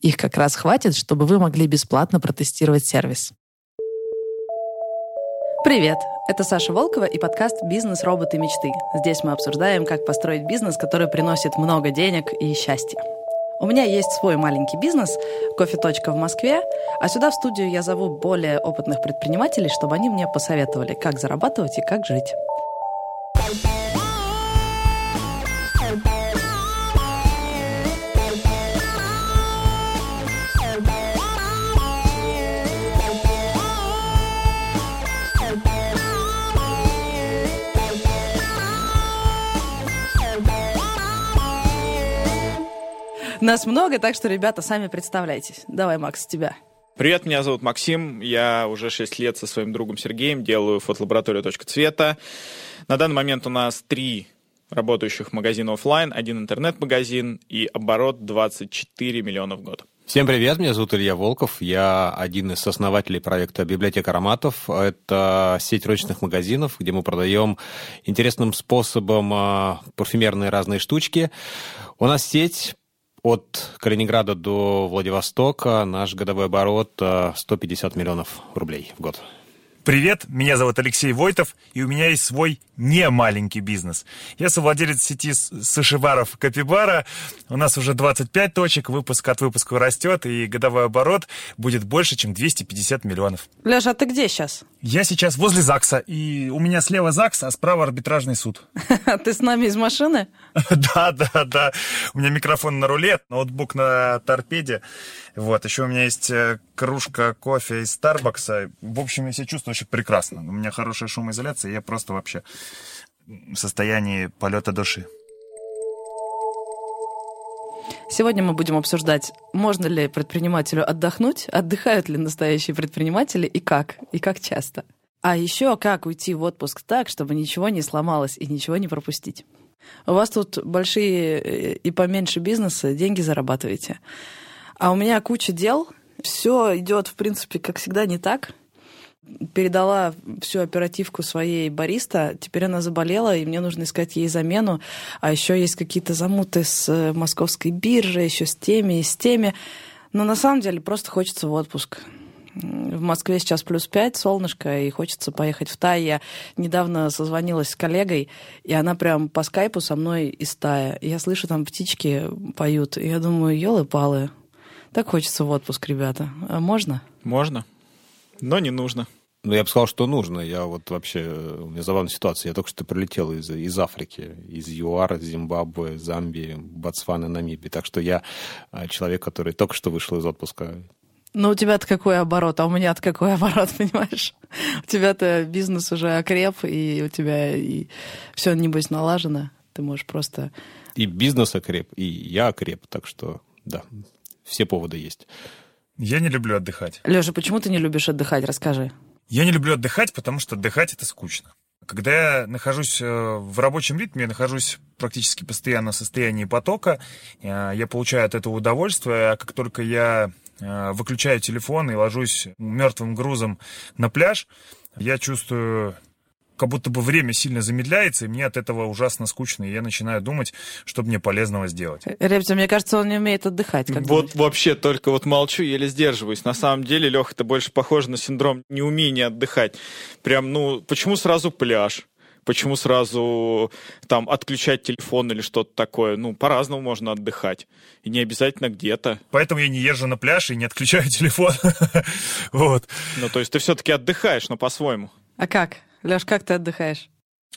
Их как раз хватит, чтобы вы могли бесплатно протестировать сервис. Привет! Это Саша Волкова и подкаст «Бизнес. Роботы. Мечты». Здесь мы обсуждаем, как построить бизнес, который приносит много денег и счастья. У меня есть свой маленький бизнес «Кофе-точка» в Москве, а сюда в студию я зову более опытных предпринимателей, чтобы они мне посоветовали, как зарабатывать и как жить. Нас много, так что, ребята, сами представляйтесь. Давай, Макс, с тебя. Привет, меня зовут Максим. Я уже 6 лет со своим другом Сергеем делаю фотолабораторию «Точка цвета». На данный момент у нас три работающих магазина офлайн, один интернет-магазин и оборот 24 миллиона в год. Всем привет, меня зовут Илья Волков, я один из основателей проекта «Библиотека ароматов». Это сеть розничных магазинов, где мы продаем интересным способом а, парфюмерные разные штучки. У нас сеть от Калининграда до Владивостока наш годовой оборот 150 э, миллионов рублей в год. Привет, меня зовут Алексей Войтов, и у меня есть свой не маленький бизнес. Я совладелец сети сушибаров Капибара. У нас уже 25 точек, выпуск от выпуска растет, и годовой оборот будет больше, чем 250 миллионов. Леша, а ты где сейчас? Я сейчас возле ЗАГСа, и у меня слева ЗАГС, а справа арбитражный суд. Ты с нами из машины? Да, да, да. У меня микрофон на руле, ноутбук на торпеде. Вот, еще у меня есть э, кружка кофе из Старбакса. В общем, я себя чувствую очень прекрасно. У меня хорошая шумоизоляция, и я просто вообще в состоянии полета души. Сегодня мы будем обсуждать, можно ли предпринимателю отдохнуть, отдыхают ли настоящие предприниматели и как, и как часто. А еще как уйти в отпуск так, чтобы ничего не сломалось и ничего не пропустить. У вас тут большие э, и поменьше бизнеса, деньги зарабатываете. А у меня куча дел, все идет, в принципе, как всегда, не так. Передала всю оперативку своей бариста, теперь она заболела, и мне нужно искать ей замену. А еще есть какие-то замуты с э, московской биржей, еще с теми и с теми. Но на самом деле просто хочется в отпуск. В Москве сейчас плюс пять, солнышко, и хочется поехать в Тай. Я недавно созвонилась с коллегой, и она прям по скайпу со мной из Тая. Я слышу, там птички поют, и я думаю, елы-палы, так хочется в отпуск, ребята. А можно? Можно, но не нужно. Ну, я бы сказал, что нужно. Я вот вообще... У меня забавная ситуация. Я только что прилетел из, из Африки, из ЮАР, Зимбабве, Замбии, Ботсваны, Намибии. Так что я а, человек, который только что вышел из отпуска. Ну, у тебя-то какой оборот, а у меня-то какой оборот, понимаешь? У тебя-то бизнес уже окреп, и у тебя и все, небось, налажено. Ты можешь просто... И бизнес окреп, и я окреп, так что, да, все поводы есть. Я не люблю отдыхать. Леша, почему ты не любишь отдыхать? Расскажи. Я не люблю отдыхать, потому что отдыхать это скучно. Когда я нахожусь э, в рабочем ритме, я нахожусь практически постоянно в состоянии потока, э, я получаю от этого удовольствие, а как только я э, выключаю телефон и ложусь мертвым грузом на пляж, я чувствую как будто бы время сильно замедляется, и мне от этого ужасно скучно, и я начинаю думать, что мне полезного сделать. Ребята, мне кажется, он не умеет отдыхать. Как вот думаете? вообще только вот молчу, еле сдерживаюсь. На самом деле, Леха, это больше похоже на синдром неумения отдыхать. Прям, ну, почему сразу пляж? Почему сразу там отключать телефон или что-то такое? Ну, по-разному можно отдыхать. И не обязательно где-то. Поэтому я не езжу на пляж и не отключаю телефон. Вот. Ну, то есть ты все-таки отдыхаешь, но по-своему. А как? Леш, как ты отдыхаешь?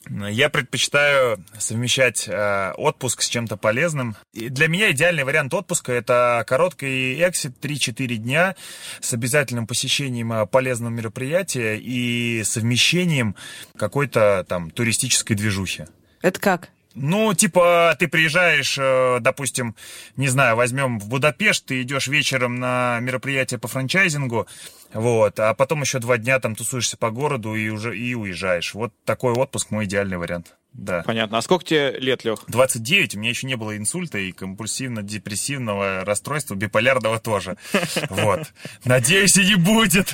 Я предпочитаю совмещать э, отпуск с чем-то полезным. И для меня идеальный вариант отпуска это короткий эксит 3-4 дня с обязательным посещением э, полезного мероприятия и совмещением какой-то там туристической движухи. Это как? Ну, типа, ты приезжаешь, э, допустим, не знаю, возьмем в Будапешт, ты идешь вечером на мероприятие по франчайзингу, вот, а потом еще два дня там тусуешься по городу и уже и уезжаешь. Вот такой отпуск мой идеальный вариант. Да. Понятно. А сколько тебе лет, Лех? 29. У меня еще не было инсульта и компульсивно-депрессивного расстройства, биполярного тоже. Вот. Надеюсь, и не будет.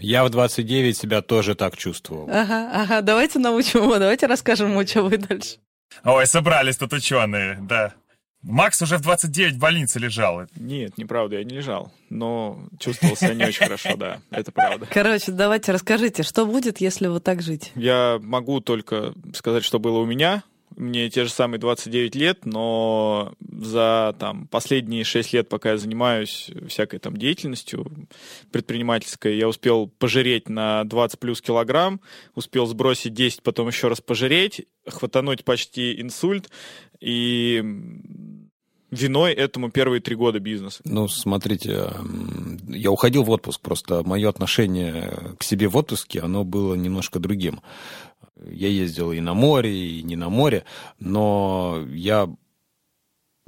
Я в 29 себя тоже так чувствовал. Ага, ага. Давайте научим его, давайте расскажем ему, что вы дальше. Ой, собрались тут ученые, да. Макс уже в 29 в больнице лежал. Нет, неправда, я не лежал. Но чувствовал себя не очень хорошо, да, это правда. Короче, давайте расскажите, что будет, если вот так жить? Я могу только сказать, что было у меня. Мне те же самые 29 лет, но за там, последние 6 лет, пока я занимаюсь всякой там деятельностью предпринимательской, я успел пожиреть на 20 плюс килограмм, успел сбросить 10, потом еще раз пожиреть, хватануть почти инсульт, и виной этому первые три года бизнеса? Ну, смотрите, я уходил в отпуск, просто мое отношение к себе в отпуске, оно было немножко другим. Я ездил и на море, и не на море, но я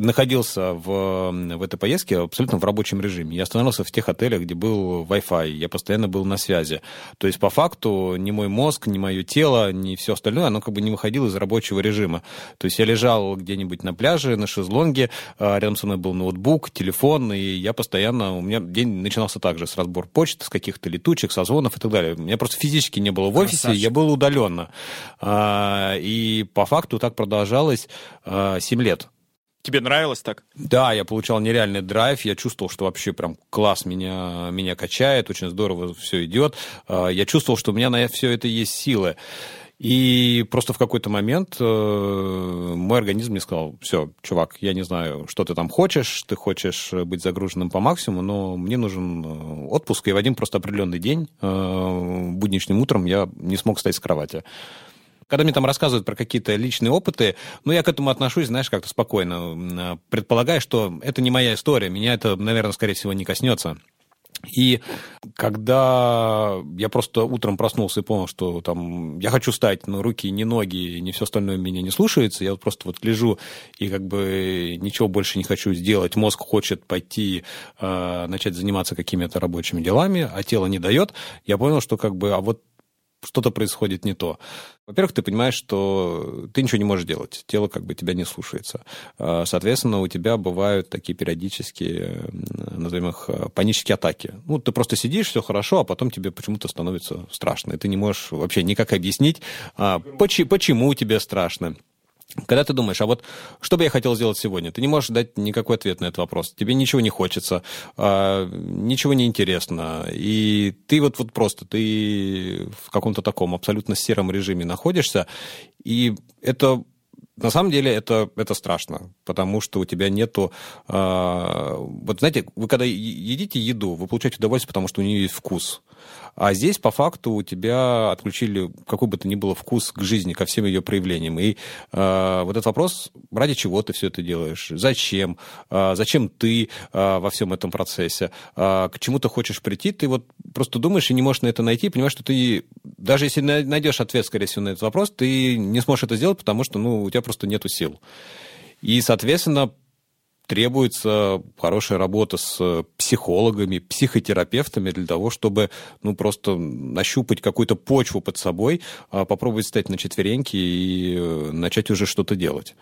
находился в, в этой поездке абсолютно в рабочем режиме. Я остановился в тех отелях, где был Wi-Fi. Я постоянно был на связи. То есть, по факту, ни мой мозг, ни мое тело, ни все остальное, оно как бы не выходило из рабочего режима. То есть, я лежал где-нибудь на пляже, на шезлонге, а рядом со мной был ноутбук, телефон, и я постоянно... У меня день начинался также с разбор почты, с каких-то летучек, созвонов и так далее. У меня просто физически не было в офисе, Красавчик. я был удаленно. А, и по факту так продолжалось 7 лет. Тебе нравилось так? Да, я получал нереальный драйв, я чувствовал, что вообще прям класс меня, меня качает, очень здорово все идет. А, я чувствовал, что у меня на все это есть силы. И просто в какой-то момент э, мой организм мне сказал, все, чувак, я не знаю, что ты там хочешь, ты хочешь быть загруженным по максимуму, но мне нужен э, отпуск, и в один просто определенный день, э, будничным утром, я не смог встать с кровати когда мне там рассказывают про какие-то личные опыты, ну, я к этому отношусь, знаешь, как-то спокойно, предполагая, что это не моя история, меня это, наверное, скорее всего, не коснется. И когда я просто утром проснулся и понял, что там я хочу встать, но руки, ни ноги, ни все остальное меня не слушается, я вот просто вот лежу и как бы ничего больше не хочу сделать. Мозг хочет пойти э, начать заниматься какими-то рабочими делами, а тело не дает. Я понял, что как бы, а вот что-то происходит не то. Во-первых, ты понимаешь, что ты ничего не можешь делать, тело как бы тебя не слушается. А, соответственно, у тебя бывают такие периодические, назовем их, панические атаки. Ну, ты просто сидишь, все хорошо, а потом тебе почему-то становится страшно, и ты не можешь вообще никак объяснить, а, почему тебе страшно. Когда ты думаешь, а вот что бы я хотел сделать сегодня, ты не можешь дать никакой ответ на этот вопрос. Тебе ничего не хочется, а, ничего не интересно. И ты вот, вот просто, ты в каком-то таком абсолютно сером режиме находишься. И это на самом деле это, это страшно, потому что у тебя нету... Э, вот знаете, вы когда едите еду, вы получаете удовольствие, потому что у нее есть вкус. А здесь, по факту, у тебя отключили какой бы то ни было вкус к жизни, ко всем ее проявлениям. И э, вот этот вопрос, ради чего ты все это делаешь? Зачем? Э, зачем ты э, во всем этом процессе? Э, к чему ты хочешь прийти? Ты вот просто думаешь и не можешь на это найти, понимаешь, что ты, даже если найдешь ответ, скорее всего, на этот вопрос, ты не сможешь это сделать, потому что, ну, у тебя просто нету сил. И, соответственно, требуется хорошая работа с психологами, психотерапевтами для того, чтобы ну, просто нащупать какую-то почву под собой, а, попробовать встать на четвереньки и э, начать уже что-то делать.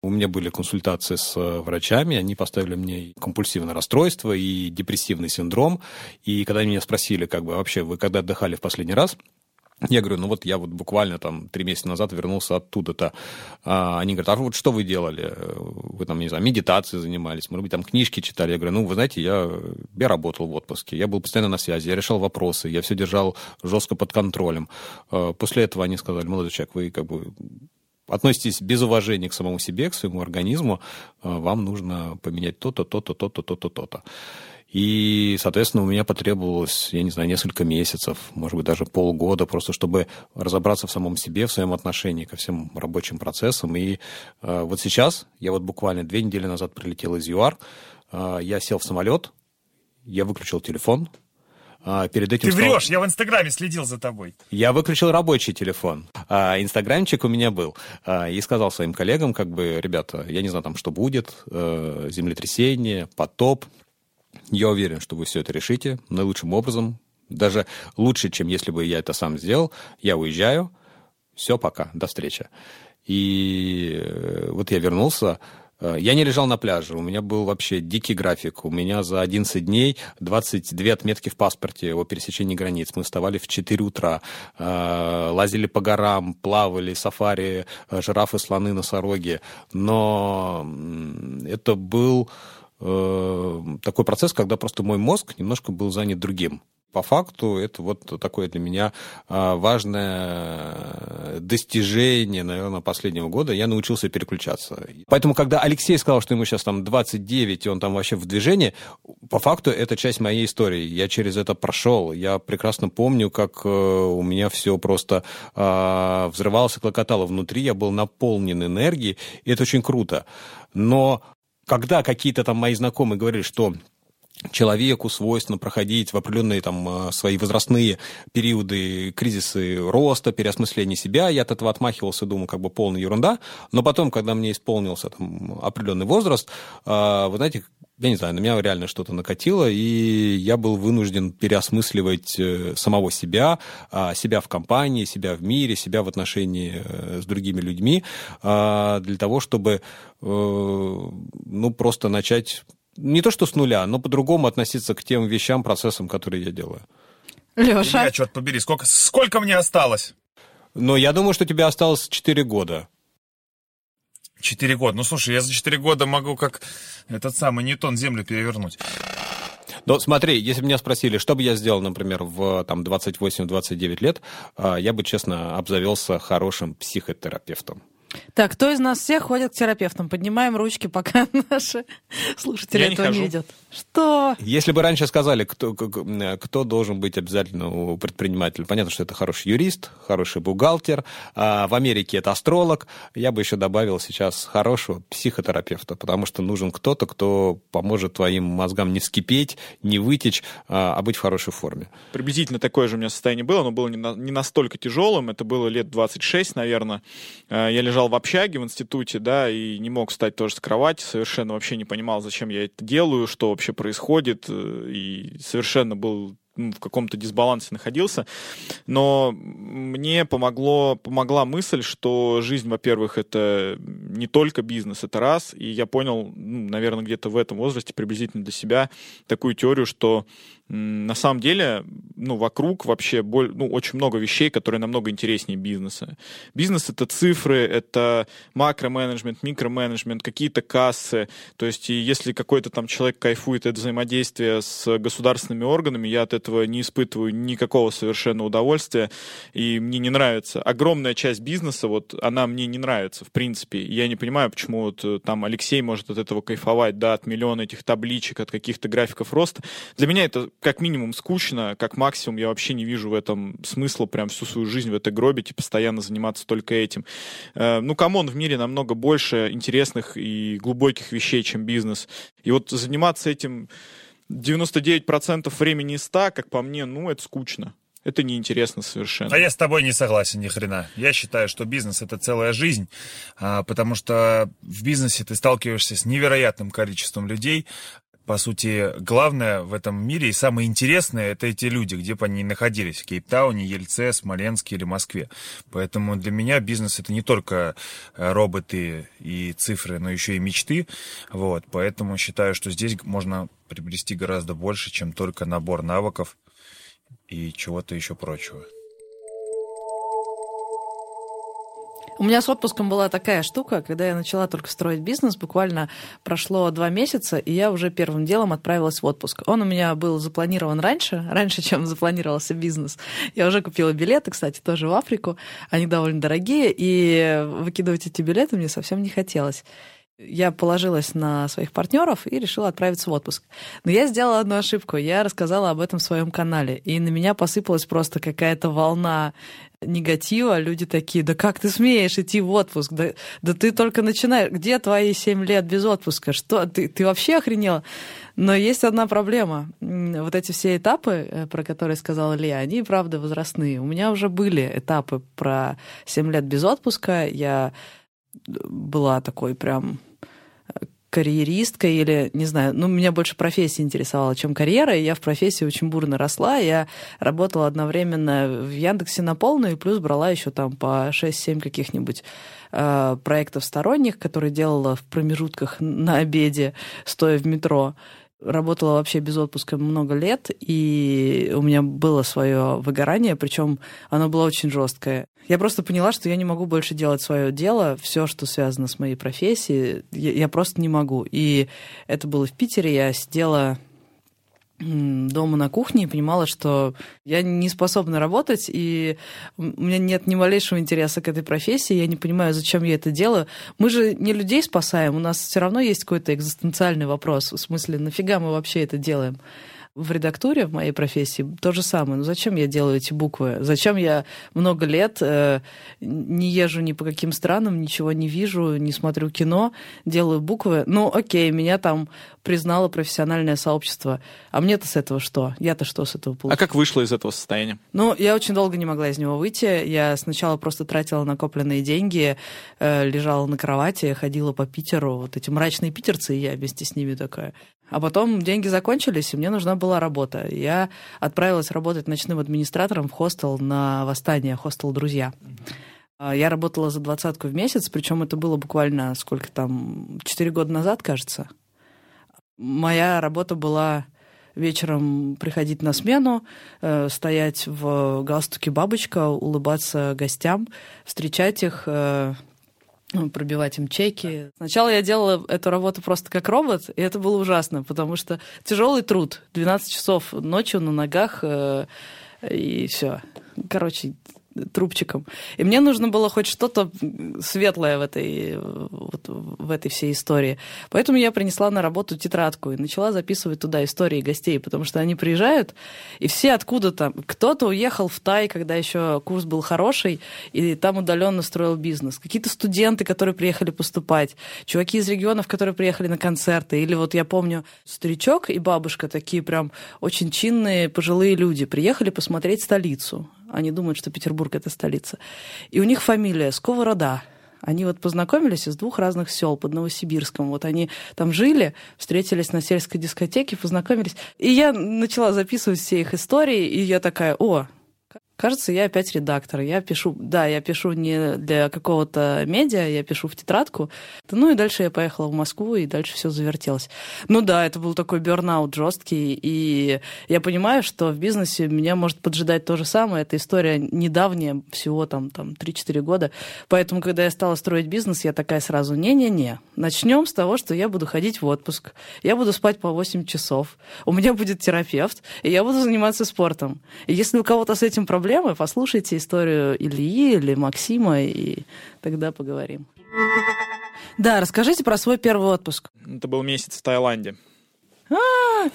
У меня были консультации с э, врачами, они поставили мне компульсивное расстройство и депрессивный синдром. И когда меня спросили, как бы вообще вы когда отдыхали в последний раз, я говорю, ну вот я вот буквально там три месяца назад вернулся оттуда-то. А они говорят, а вот что вы делали? Вы там, не знаю, медитацией занимались, может быть, там книжки читали. Я говорю, ну, вы знаете, я, я работал в отпуске, я был постоянно на связи, я решал вопросы, я все держал жестко под контролем. А после этого они сказали, молодой человек, вы как бы относитесь без уважения к самому себе, к своему организму, а вам нужно поменять то-то, то-то, то-то, то-то, то-то. И, соответственно, у меня потребовалось, я не знаю, несколько месяцев, может быть, даже полгода, просто чтобы разобраться в самом себе, в своем отношении ко всем рабочим процессам. И э, вот сейчас, я вот буквально две недели назад прилетел из ЮАР, э, я сел в самолет, я выключил телефон, а, перед этим... Ты врешь, я в Инстаграме следил за тобой. Я выключил рабочий телефон. А, инстаграмчик у меня был. А, и сказал своим коллегам, как бы, ребята, я не знаю, там, что будет, э, землетрясение, потоп. Я уверен, что вы все это решите наилучшим образом. Даже лучше, чем если бы я это сам сделал. Я уезжаю. Все, пока, до встречи. И э, вот я вернулся, Э, я не лежал на пляже, у меня был вообще дикий график. У меня за 11 дней 22 отметки в паспорте о пересечении границ. Мы вставали в 4 утра, э, лазили по горам, плавали, сафари, жирафы, слоны, носороги. Но это был такой процесс, когда просто мой мозг немножко был занят другим по факту это вот такое для меня а, важное достижение, наверное, последнего года. Я научился переключаться. Поэтому, когда Алексей сказал, что ему сейчас там 29, и он там вообще в движении, по факту это часть моей истории. Я через это прошел. Я прекрасно помню, как э, у меня все просто а, взрывалось и клокотало внутри. Я был наполнен энергией, и это очень круто. Но когда какие-то там мои знакомые говорили, что человеку свойственно проходить в определенные там а, свои возрастные периоды, кризисы роста, переосмысления себя. Я от этого отмахивался, думаю, как бы полная ерунда. Но потом, когда мне исполнился там определенный возраст, а, вы знаете, я не знаю, на меня реально что-то накатило, и я был вынужден переосмысливать э, самого себя, а, себя в компании, себя в мире, себя в отношении э, с другими людьми, для того, чтобы, э, ну, просто начать не то что с нуля, но по-другому относиться к тем вещам, процессам, которые я делаю. Леша. Я, черт побери, сколько, сколько мне осталось? Но я думаю, что тебе осталось 4 года. Четыре года. Ну, слушай, я за четыре года могу как этот самый Ньютон Землю перевернуть. Но смотри, если меня спросили, что бы я сделал, например, в там, 28-29 лет, а, я бы, честно, обзавелся хорошим психотерапевтом. Так, кто из нас всех ходит к терапевтам? Поднимаем ручки, пока наши слушатели Я этого не, не видят. Что? Если бы раньше сказали, кто, кто должен быть обязательно у предпринимателя, понятно, что это хороший юрист, хороший бухгалтер, а в Америке это астролог, я бы еще добавил сейчас хорошего психотерапевта, потому что нужен кто-то, кто поможет твоим мозгам не вскипеть, не вытечь, а, а быть в хорошей форме. Приблизительно такое же у меня состояние было, но было не, на, не настолько тяжелым, это было лет 26, наверное. А, я лежал в общаге в институте, да, и не мог встать тоже с кровати, совершенно вообще не понимал, зачем я это делаю, что вообще происходит, э, и совершенно был в каком-то дисбалансе находился. Но мне помогло, помогла мысль, что жизнь, во-первых, это не только бизнес, это раз. И я понял, ну, наверное, где-то в этом возрасте приблизительно для себя такую теорию, что на самом деле, ну, вокруг вообще боль, ну, очень много вещей, которые намного интереснее бизнеса. Бизнес — это цифры, это макроменеджмент, микроменеджмент, какие-то кассы. То есть, если какой-то там человек кайфует от взаимодействия с государственными органами, я от этого не испытываю никакого совершенно удовольствия, и мне не нравится. Огромная часть бизнеса, вот, она мне не нравится, в принципе. Я не понимаю, почему вот э, там Алексей может от этого кайфовать, да, от миллиона этих табличек, от каких-то графиков роста. Для меня это как минимум скучно, как максимум я вообще не вижу в этом смысла прям всю свою жизнь в этой гробить и постоянно заниматься только этим. Э, ну, come on, в мире намного больше интересных и глубоких вещей, чем бизнес. И вот заниматься этим 99% времени из 100, как по мне, ну, это скучно. Это неинтересно совершенно. А я с тобой не согласен ни хрена. Я считаю, что бизнес это целая жизнь, а, потому что в бизнесе ты сталкиваешься с невероятным количеством людей, по сути, главное в этом мире и самое интересное это эти люди, где бы они ни находились, в Кейптауне, Ельце, Смоленске или Москве. Поэтому для меня бизнес это не только э, роботы и цифры, но еще и мечты. Вот, поэтому считаю, что здесь можно приобрести гораздо больше, чем только набор навыков и чего-то еще прочего. У меня с отпуском была такая штука, когда я начала только строить бизнес, буквально прошло два месяца, и я уже первым делом отправилась в отпуск. Он у меня был запланирован раньше, раньше, чем запланировался бизнес. Я уже купила билеты, кстати, тоже в Африку. Они довольно дорогие, и выкидывать эти билеты мне совсем не хотелось. Я положилась на своих партнеров и решила отправиться в отпуск. Но я сделала одну ошибку. Я рассказала об этом в своем канале. И на меня посыпалась просто какая-то волна негатива. Люди такие, да как ты смеешь идти в отпуск? Да, да ты только начинаешь. Где твои семь лет без отпуска? Что? Ты, ты вообще охренела? Но есть одна проблема. Вот эти все этапы, э, про которые сказал Илья, они, правда, возрастные. У меня уже были этапы про семь лет без отпуска. Я была такой прям э, карьеристкой или, не знаю, ну, меня больше профессия интересовала, чем карьера, и я в профессии очень бурно росла. Я работала одновременно в Яндексе на полную, и плюс брала еще там по 6-7 каких-нибудь э, проектов сторонних, которые делала в промежутках на обеде, стоя в метро работала вообще без отпуска много лет, и у меня было свое выгорание, причем оно было очень жесткое. Я просто поняла, что я не могу больше делать свое дело, все, что связано с моей профессией, я, я просто не могу. И это было в Питере, я сидела дома на кухне и понимала, что я не способна работать, и у меня нет ни малейшего интереса к этой профессии, я не понимаю, зачем я это делаю. Мы же не людей спасаем, у нас все равно есть какой-то экзистенциальный вопрос, в смысле, нафига мы вообще это делаем? В редактуре в моей профессии то же самое. Ну зачем я делаю эти буквы? Зачем я много лет э, не езжу ни по каким странам, ничего не вижу, не смотрю кино, делаю буквы? Ну окей, меня там признало профессиональное сообщество. А мне-то с этого что? Я-то что с этого получила? А как вышла из этого состояния? Ну, я очень долго не могла из него выйти. Я сначала просто тратила накопленные деньги, э, лежала на кровати, ходила по Питеру. Вот эти мрачные питерцы, и я вместе с ними такая. А потом деньги закончились, и мне нужна была работа. Я отправилась работать ночным администратором в хостел на Восстание, хостел «Друзья». А, я работала за двадцатку в месяц, причем это было буквально сколько там, четыре года назад, кажется. Моя работа была вечером приходить на смену, э, стоять в галстуке бабочка, улыбаться гостям, встречать их, э, ну, пробивать им чеки. Сначала я делала эту работу просто как робот, и это было ужасно, потому что тяжелый труд, 12 часов ночью на ногах, э, и все. Короче, трубчиком. И мне нужно было хоть что-то светлое в этой, вот, в этой всей истории. Поэтому я принесла на работу тетрадку и начала записывать туда истории гостей, потому что они приезжают, и все откуда-то... Кто-то уехал в Тай, когда еще курс был хороший, и там удаленно строил бизнес. Какие-то студенты, которые приехали поступать, чуваки из регионов, которые приехали на концерты. Или вот я помню, старичок и бабушка такие прям очень чинные пожилые люди приехали посмотреть столицу. Они думают, что Петербург — это столица. И у них фамилия Сковорода. Они вот познакомились из двух разных сел под Новосибирском. Вот они там жили, встретились на сельской дискотеке, познакомились. И я начала записывать все их истории, и я такая, о, Кажется, я опять редактор. Я пишу, да, я пишу не для какого-то медиа, я пишу в тетрадку. Ну и дальше я поехала в Москву, и дальше все завертелось. Ну да, это был такой бернаут жесткий, и я понимаю, что в бизнесе меня может поджидать то же самое. Эта история недавняя, всего там, там 3-4 года. Поэтому, когда я стала строить бизнес, я такая сразу, не-не-не, начнем с того, что я буду ходить в отпуск, я буду спать по 8 часов, у меня будет терапевт, и я буду заниматься спортом. И если у кого-то с этим проблемы, проблемы, послушайте историю Ильи или Максима, и тогда поговорим. Да, расскажите про свой первый отпуск. Это был месяц в Таиланде. А,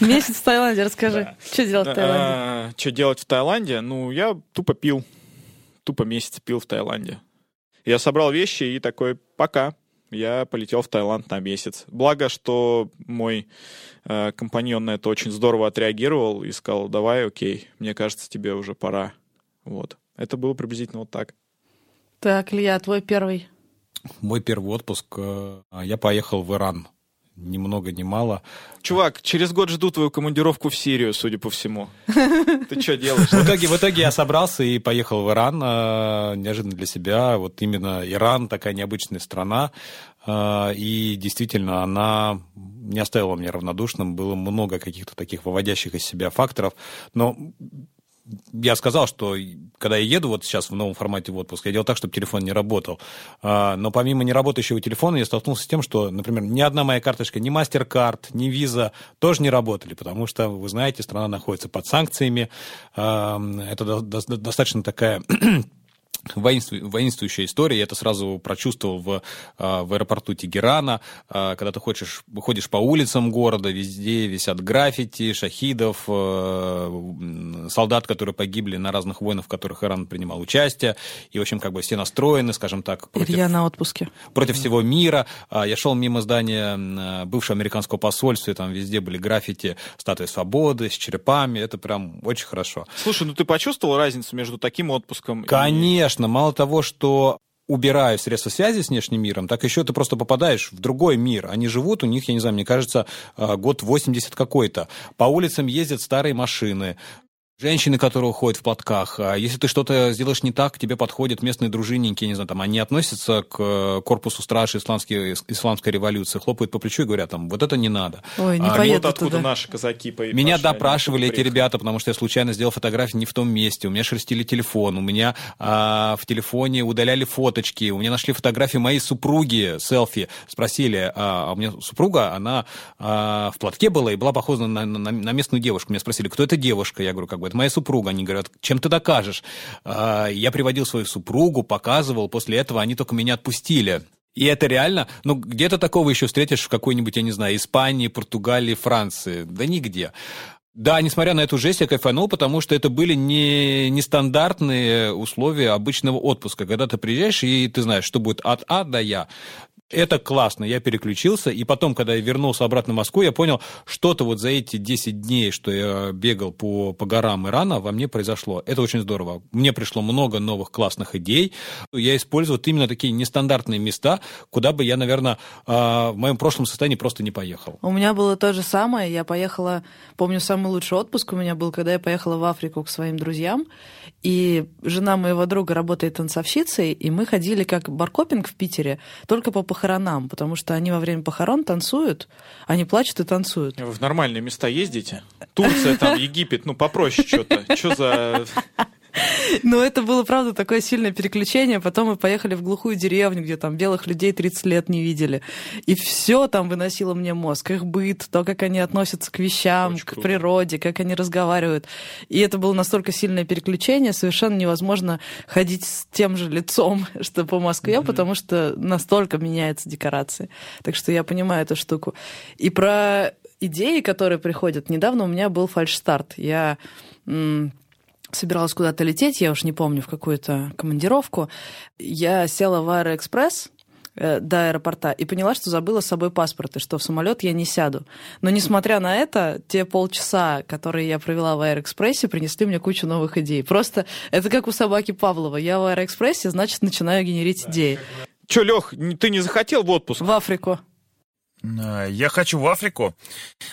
месяц в Таиланде, расскажи. Что делать в Таиланде? А, что делать в Таиланде? Ну, я тупо пил. Тупо месяц пил в Таиланде. Я собрал вещи и такой, пока я полетел в Таиланд на месяц. Благо, что мой э, компаньон на это очень здорово отреагировал и сказал, давай, окей, мне кажется, тебе уже пора. Вот. Это было приблизительно вот так. Так, Илья, твой первый? Мой первый отпуск. Э, я поехал в Иран. Ни много, ни мало. Чувак, через год жду твою командировку в Сирию, судя по всему. Ты что делаешь? В итоге, в итоге я собрался и поехал в Иран. Э, неожиданно для себя. Вот именно Иран, такая необычная страна. Э, и действительно, она не оставила меня равнодушным. Было много каких-то таких выводящих из себя факторов. Но я сказал, что когда я еду вот сейчас в новом формате в отпуск, я делал так, чтобы телефон не работал. А, но помимо неработающего телефона я столкнулся с тем, что, например, ни одна моя карточка, ни MasterCard, ни Visa тоже не работали, потому что, вы знаете, страна находится под санкциями. Это достаточно такая воинствующая история. Я это сразу прочувствовал в, а, в аэропорту Тегерана, а, когда ты ходишь, ходишь по улицам города, везде висят граффити, шахидов, а, солдат, которые погибли на разных войнах, в которых Иран принимал участие. И, в общем, как бы все настроены, скажем так, против... Илья на отпуске. Против всего мира. Я шел мимо здания бывшего американского посольства, и там везде были граффити, статуи свободы с черепами. Это прям очень хорошо. Слушай, ну ты почувствовал разницу между таким отпуском Конечно. И конечно, мало того, что убирая средства связи с внешним миром, так еще ты просто попадаешь в другой мир. Они живут, у них, я не знаю, мне кажется, э, год 80 какой-то. По улицам ездят старые машины, Женщины, которые уходят в платках. А если ты что-то сделаешь не так, к тебе подходят местные дружинники, не знаю, там, они относятся к э, корпусу стражи исламской, исламской революции, хлопают по плечу и говорят, там, вот это не надо. Ой, не а, вот откуда туда. наши казаки по Меня допрашивали эти ребята, потому что я случайно сделал фотографии не в том месте, у меня шерстили телефон, у меня а, в телефоне удаляли фоточки, у меня нашли фотографии моей супруги, селфи, спросили, а, а у меня супруга, она а, в платке была и была похожа на, на, на местную девушку. Меня спросили, кто эта девушка? Я говорю, как бы, это моя супруга. Они говорят, чем ты докажешь? А, я приводил свою супругу, показывал, после этого они только меня отпустили. И это реально, ну, где-то такого еще встретишь в какой-нибудь, я не знаю, Испании, Португалии, Франции. Да нигде. Да, несмотря на эту жесть, я кайфанул, потому что это были не нестандартные условия обычного отпуска. Когда ты приезжаешь, и ты знаешь, что будет от А до Я. Это классно, я переключился, и потом, когда я вернулся обратно в Москву, я понял, что-то вот за эти 10 дней, что я бегал по, по горам Ирана, во мне произошло. Это очень здорово. Мне пришло много новых классных идей. Я использую вот именно такие нестандартные места, куда бы я, наверное, а, в моем прошлом состоянии просто не поехал. У меня было то же самое. Я поехала, помню, самый лучший отпуск у меня был, когда я поехала в Африку к своим друзьям, и жена моего друга работает танцовщицей, и мы ходили как баркопинг в Питере, только по похоронам, потому что они во время похорон танцуют, они плачут и танцуют. Вы в нормальные места ездите? Турция, там, Египет, ну попроще что-то. Что за... Но это было, правда, такое сильное переключение. Потом мы поехали в глухую деревню, где там белых людей 30 лет не видели. И все там выносило мне мозг. Их быт, то, как они относятся к вещам, Очень к круто. природе, как они разговаривают. И это было настолько сильное переключение, совершенно невозможно ходить с тем же лицом, что по Москве, mm-hmm. потому что настолько меняются декорации. Так что я понимаю эту штуку. И про идеи, которые приходят. Недавно у меня был фальш-старт. Я собиралась куда-то лететь, я уж не помню, в какую-то командировку. Я села в Аэроэкспресс, э, до аэропорта и поняла, что забыла с собой паспорт, и что в самолет я не сяду. Но несмотря на это, те полчаса, которые я провела в Аэроэкспрессе, принесли мне кучу новых идей. Просто это как у собаки Павлова. Я в Аэроэкспрессе, значит, начинаю генерить идеи. Че, Лех, ты не захотел в отпуск? В Африку. А, я хочу в Африку.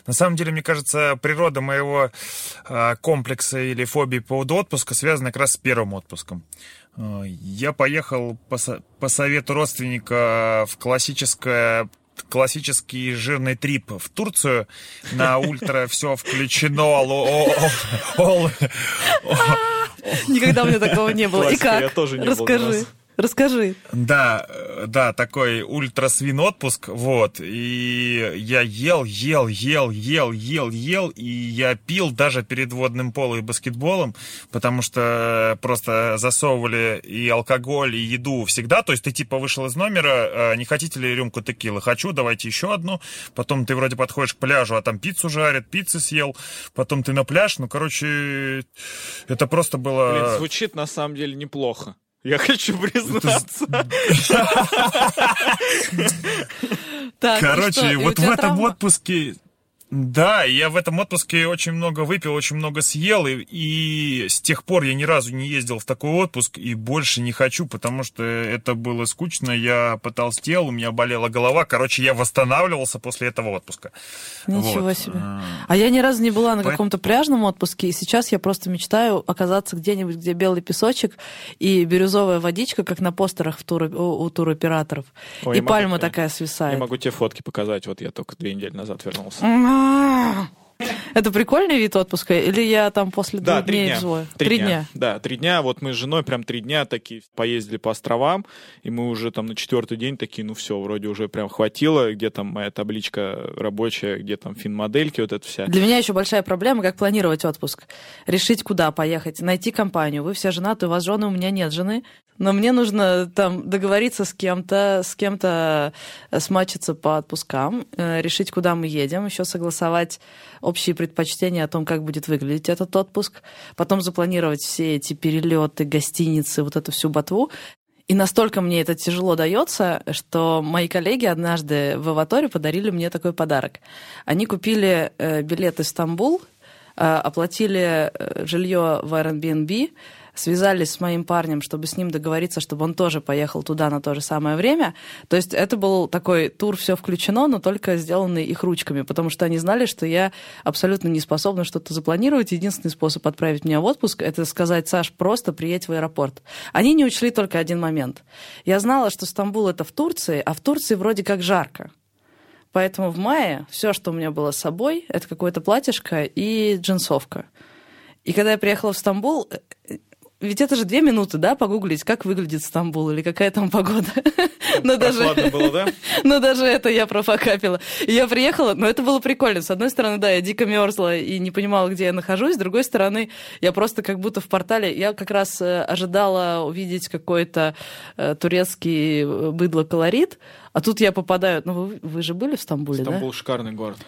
На самом деле, мне кажется, природа моего а, комплекса или фобии по поводу отпуска связана как раз с первым отпуском. А, я поехал по, по совету родственника в классическое классический жирный трип в Турцию на ультра все включено. Никогда у меня такого не было. И как? Расскажи. Расскажи. Да, да, такой ультрасвин отпуск, вот, и я ел, ел, ел, ел, ел, ел, и я пил даже перед водным полом и баскетболом, потому что просто засовывали и алкоголь, и еду всегда, то есть ты типа вышел из номера, а, не хотите ли рюмку текилы? Хочу, давайте еще одну, потом ты вроде подходишь к пляжу, а там пиццу жарят, пиццы съел, потом ты на пляж, ну, короче, это просто было... Блин, звучит на самом деле неплохо. Я хочу признаться. Короче, вот в этом отпуске да, я в этом отпуске очень много выпил, очень много съел, и, и с тех пор я ни разу не ездил в такой отпуск, и больше не хочу, потому что это было скучно, я потолстел, у меня болела голова, короче, я восстанавливался после этого отпуска. Ничего вот. себе. А, а я ни разу не была на По... каком-то пляжном отпуске, и сейчас я просто мечтаю оказаться где-нибудь, где белый песочек и бирюзовая водичка, как на постерах в тур, у, у туроператоров, Ой, и пальма могу, такая свисает. Я могу тебе фотки показать, вот я только две недели назад вернулся. Это прикольный вид отпуска? Или я там после да, двух дней взвою? Три, три дня. дня. Да, три дня. Вот мы с женой прям три дня такие поездили по островам, и мы уже там на четвертый день такие, ну все, вроде уже прям хватило, где там моя табличка рабочая, где там фин-модельки, вот это вся. Для меня еще большая проблема, как планировать отпуск. Решить, куда поехать, найти компанию. Вы все женаты, у вас жены, у меня нет жены. Но мне нужно там договориться с кем-то, с кем-то э, смачиться по отпускам, э, решить, куда мы едем, еще согласовать общие предпочтения о том, как будет выглядеть этот отпуск, потом запланировать все эти перелеты, гостиницы, вот эту всю ботву. И настолько мне это тяжело дается, что мои коллеги однажды в Аваторе подарили мне такой подарок. Они купили э, билет из Стамбул, оплатили жилье в Airbnb, связались с моим парнем, чтобы с ним договориться, чтобы он тоже поехал туда на то же самое время. То есть это был такой тур, все включено, но только сделанный их ручками, потому что они знали, что я абсолютно не способна что-то запланировать. Единственный способ отправить меня в отпуск — это сказать, Саш, просто приедь в аэропорт. Они не учли только один момент. Я знала, что Стамбул — это в Турции, а в Турции вроде как жарко. Поэтому в мае все, что у меня было с собой, это какое-то платьишко и джинсовка. И когда я приехала в Стамбул, ведь это же две минуты, да, погуглить, как выглядит Стамбул или какая там погода. но даже, было, да? но даже это я профокапила. Я приехала, но это было прикольно. С одной стороны, да, я дико мерзла и не понимала, где я нахожусь. С другой стороны, я просто как будто в портале... Я как раз э, ожидала увидеть какой-то э, турецкий э, быдло-колорит, а тут я попадаю... Ну, вы, вы же были в Стамбуле, Стамбул да? Стамбул шикарный город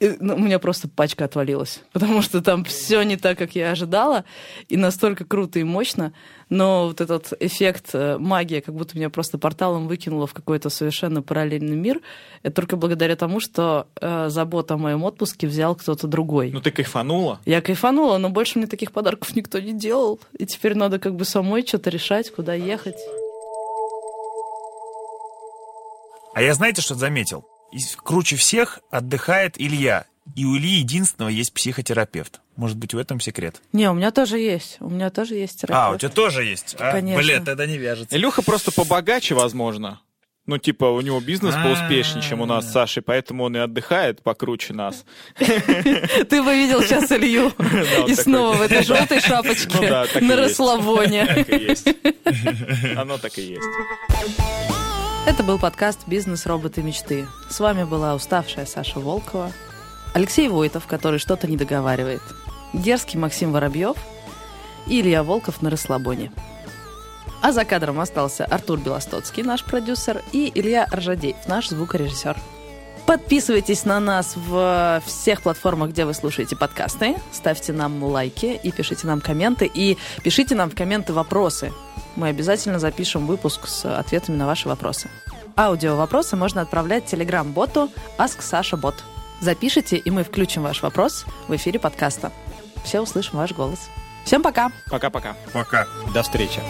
ну, у меня просто пачка отвалилась, потому что там все не так, как я ожидала, и настолько круто и мощно, но вот этот эффект э, магия, как будто меня просто порталом выкинуло в какой-то совершенно параллельный мир, это только благодаря тому, что э, заботу о моем отпуске взял кто-то другой. Ну ты кайфанула? Я кайфанула, но больше мне таких подарков никто не делал, и теперь надо как бы самой что-то решать, куда ехать. А я знаете, что заметил? Круче всех отдыхает Илья. И у Ильи единственного есть психотерапевт. Может быть, в этом секрет? Не, у меня тоже есть. У меня тоже есть терапевт. А, у тебя тоже есть? А? Конечно. Блин, тогда не вяжется. Илюха просто побогаче, возможно. Ну, типа, у него бизнес поуспешнее, чем у нас с Сашей, поэтому он и отдыхает покруче нас. Ты бы видел сейчас Илью. И снова в этой желтой шапочке ну на расслабоне. Оно так и есть. Это был подкаст «Бизнес. Роботы. Мечты». С вами была уставшая Саша Волкова, Алексей Войтов, который что-то не договаривает, дерзкий Максим Воробьев и Илья Волков на расслабоне. А за кадром остался Артур Белостоцкий, наш продюсер, и Илья Ржадеев, наш звукорежиссер. Подписывайтесь на нас в всех платформах, где вы слушаете подкасты. Ставьте нам лайки и пишите нам комменты. И пишите нам в комменты вопросы мы обязательно запишем выпуск с ответами на ваши вопросы. Аудио вопросы можно отправлять телеграм-боту Ask Sasha Bot. Запишите, и мы включим ваш вопрос в эфире подкаста. Все услышим ваш голос. Всем пока. Пока-пока. Пока. До встречи.